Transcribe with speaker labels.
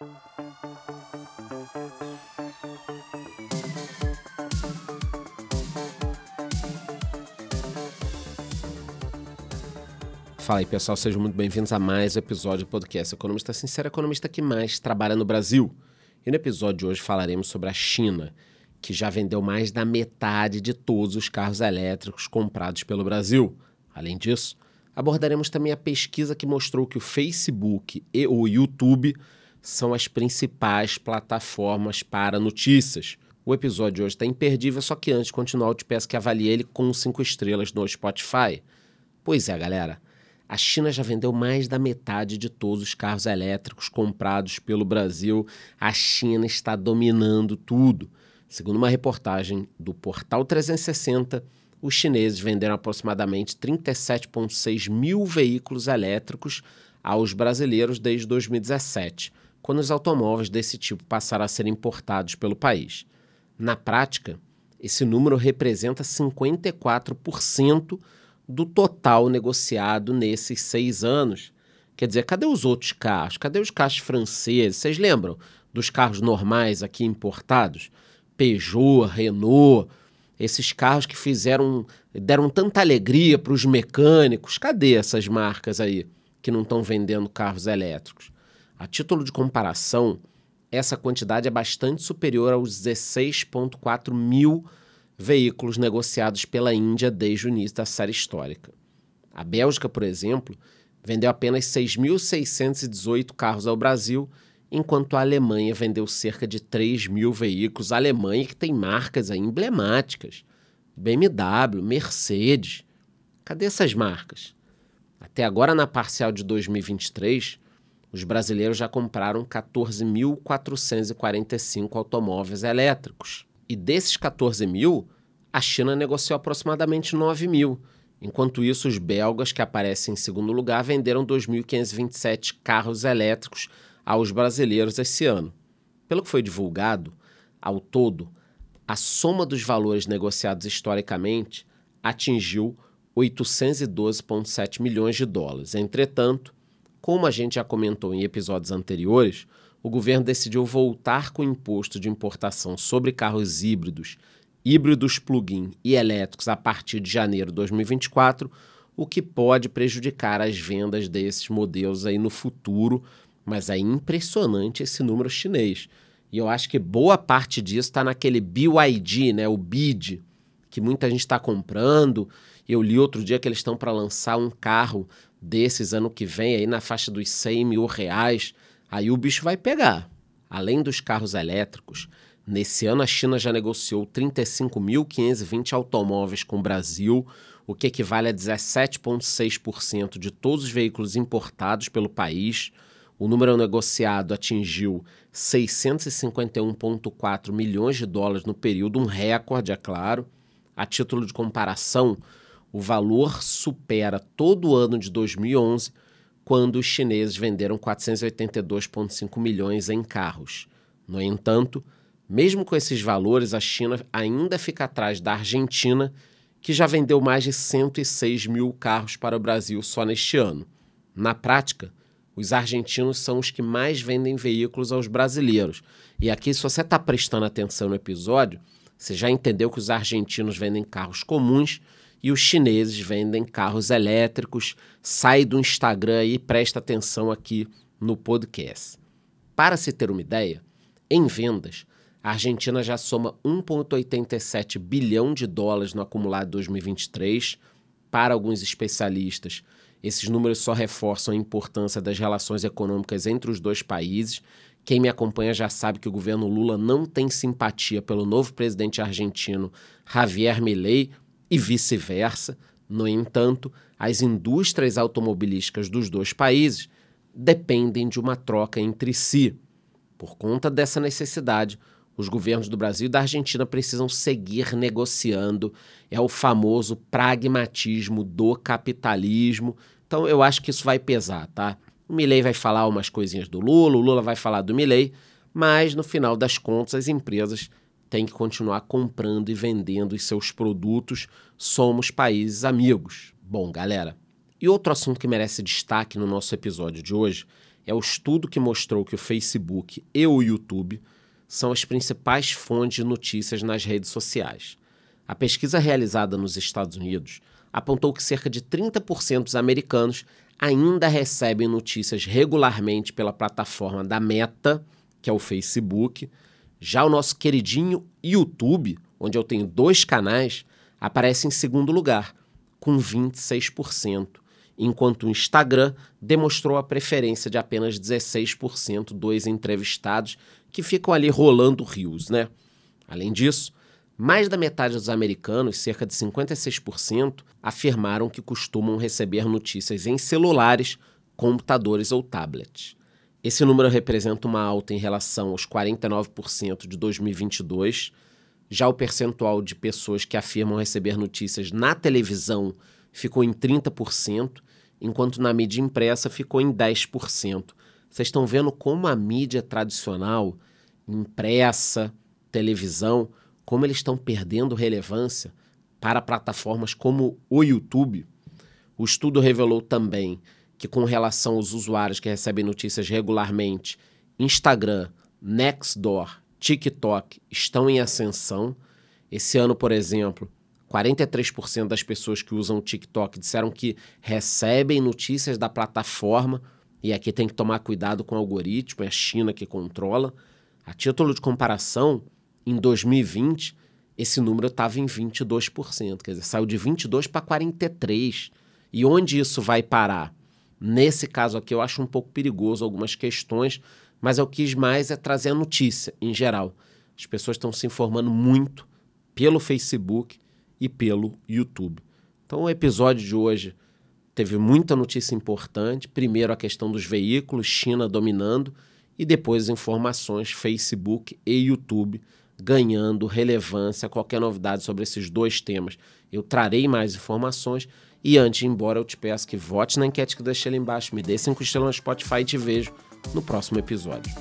Speaker 1: Fala aí, pessoal, sejam muito bem-vindos a mais um episódio do podcast Economista Sincero, economista que mais trabalha no Brasil. E no episódio de hoje falaremos sobre a China, que já vendeu mais da metade de todos os carros elétricos comprados pelo Brasil. Além disso, abordaremos também a pesquisa que mostrou que o Facebook e o YouTube são as principais plataformas para notícias. O episódio de hoje está imperdível, só que antes de continuar, eu te peço que avalie ele com cinco estrelas no Spotify. Pois é, galera. A China já vendeu mais da metade de todos os carros elétricos comprados pelo Brasil. A China está dominando tudo. Segundo uma reportagem do Portal 360, os chineses venderam aproximadamente 37,6 mil veículos elétricos aos brasileiros desde 2017, quando os automóveis desse tipo passaram a ser importados pelo país. Na prática, esse número representa 54% do total negociado nesses seis anos. Quer dizer, cadê os outros carros? Cadê os carros franceses? Vocês lembram dos carros normais aqui importados? Peugeot, Renault, esses carros que fizeram, deram tanta alegria para os mecânicos. Cadê essas marcas aí que não estão vendendo carros elétricos? A título de comparação, essa quantidade é bastante superior aos 16,4 mil veículos negociados pela Índia desde o início da série histórica. A Bélgica, por exemplo, vendeu apenas 6.618 carros ao Brasil, enquanto a Alemanha vendeu cerca de 3 mil veículos. A Alemanha que tem marcas emblemáticas, BMW, Mercedes. Cadê essas marcas? Até agora, na parcial de 2023, os brasileiros já compraram 14.445 automóveis elétricos. E desses 14 mil, a China negociou aproximadamente 9 mil. Enquanto isso, os belgas, que aparecem em segundo lugar, venderam 2.527 carros elétricos aos brasileiros esse ano. Pelo que foi divulgado, ao todo, a soma dos valores negociados historicamente atingiu 812,7 milhões de dólares. Entretanto, como a gente já comentou em episódios anteriores, o governo decidiu voltar com o imposto de importação sobre carros híbridos, híbridos plug-in e elétricos a partir de janeiro de 2024, o que pode prejudicar as vendas desses modelos aí no futuro, mas é impressionante esse número chinês. E eu acho que boa parte disso está naquele BYD, né, o BID, que muita gente está comprando. Eu li outro dia que eles estão para lançar um carro desses ano que vem, aí na faixa dos 100 mil reais. Aí o bicho vai pegar. Além dos carros elétricos, nesse ano a China já negociou 35.520 automóveis com o Brasil, o que equivale a 17,6% de todos os veículos importados pelo país. O número negociado atingiu 651,4 milhões de dólares no período, um recorde, é claro. A título de comparação, o valor supera todo o ano de 2011 quando os chineses venderam 482,5 milhões em carros. No entanto, mesmo com esses valores, a China ainda fica atrás da Argentina, que já vendeu mais de 106 mil carros para o Brasil só neste ano. Na prática, os argentinos são os que mais vendem veículos aos brasileiros. E aqui, se você está prestando atenção no episódio, você já entendeu que os argentinos vendem carros comuns e os chineses vendem carros elétricos. Sai do Instagram e presta atenção aqui no podcast. Para se ter uma ideia, em vendas, a Argentina já soma 1,87 bilhão de dólares no acumulado 2023. Para alguns especialistas, esses números só reforçam a importância das relações econômicas entre os dois países. Quem me acompanha já sabe que o governo Lula não tem simpatia pelo novo presidente argentino Javier Milei, e vice-versa. No entanto, as indústrias automobilísticas dos dois países dependem de uma troca entre si. Por conta dessa necessidade, os governos do Brasil e da Argentina precisam seguir negociando. É o famoso pragmatismo do capitalismo. Então eu acho que isso vai pesar, tá? O Milley vai falar umas coisinhas do Lula, o Lula vai falar do Milley, mas no final das contas as empresas tem que continuar comprando e vendendo os seus produtos. Somos países amigos. Bom, galera, e outro assunto que merece destaque no nosso episódio de hoje é o estudo que mostrou que o Facebook e o YouTube são as principais fontes de notícias nas redes sociais. A pesquisa realizada nos Estados Unidos apontou que cerca de 30% dos americanos ainda recebem notícias regularmente pela plataforma da Meta, que é o Facebook. Já o nosso queridinho YouTube, onde eu tenho dois canais, aparece em segundo lugar, com 26%, enquanto o Instagram demonstrou a preferência de apenas 16% dos entrevistados que ficam ali rolando rios, né? Além disso, mais da metade dos americanos, cerca de 56%, afirmaram que costumam receber notícias em celulares, computadores ou tablets. Esse número representa uma alta em relação aos 49% de 2022. Já o percentual de pessoas que afirmam receber notícias na televisão ficou em 30%, enquanto na mídia impressa ficou em 10%. Vocês estão vendo como a mídia tradicional, impressa, televisão, como eles estão perdendo relevância para plataformas como o YouTube. O estudo revelou também que, com relação aos usuários que recebem notícias regularmente, Instagram, Nextdoor, TikTok estão em ascensão. Esse ano, por exemplo, 43% das pessoas que usam o TikTok disseram que recebem notícias da plataforma, e aqui tem que tomar cuidado com o algoritmo, é a China que controla. A título de comparação, em 2020, esse número estava em 22%, quer dizer, saiu de 22 para 43. E onde isso vai parar? Nesse caso aqui eu acho um pouco perigoso algumas questões, mas eu quis mais é trazer a notícia em geral. As pessoas estão se informando muito pelo Facebook e pelo YouTube. Então o episódio de hoje teve muita notícia importante. Primeiro a questão dos veículos, China dominando, e depois informações Facebook e YouTube ganhando relevância. Qualquer novidade sobre esses dois temas, eu trarei mais informações. E antes de ir embora, eu te peço que vote na enquete que deixei ali embaixo, me dê cinco estrelas no Spotify e te vejo no próximo episódio.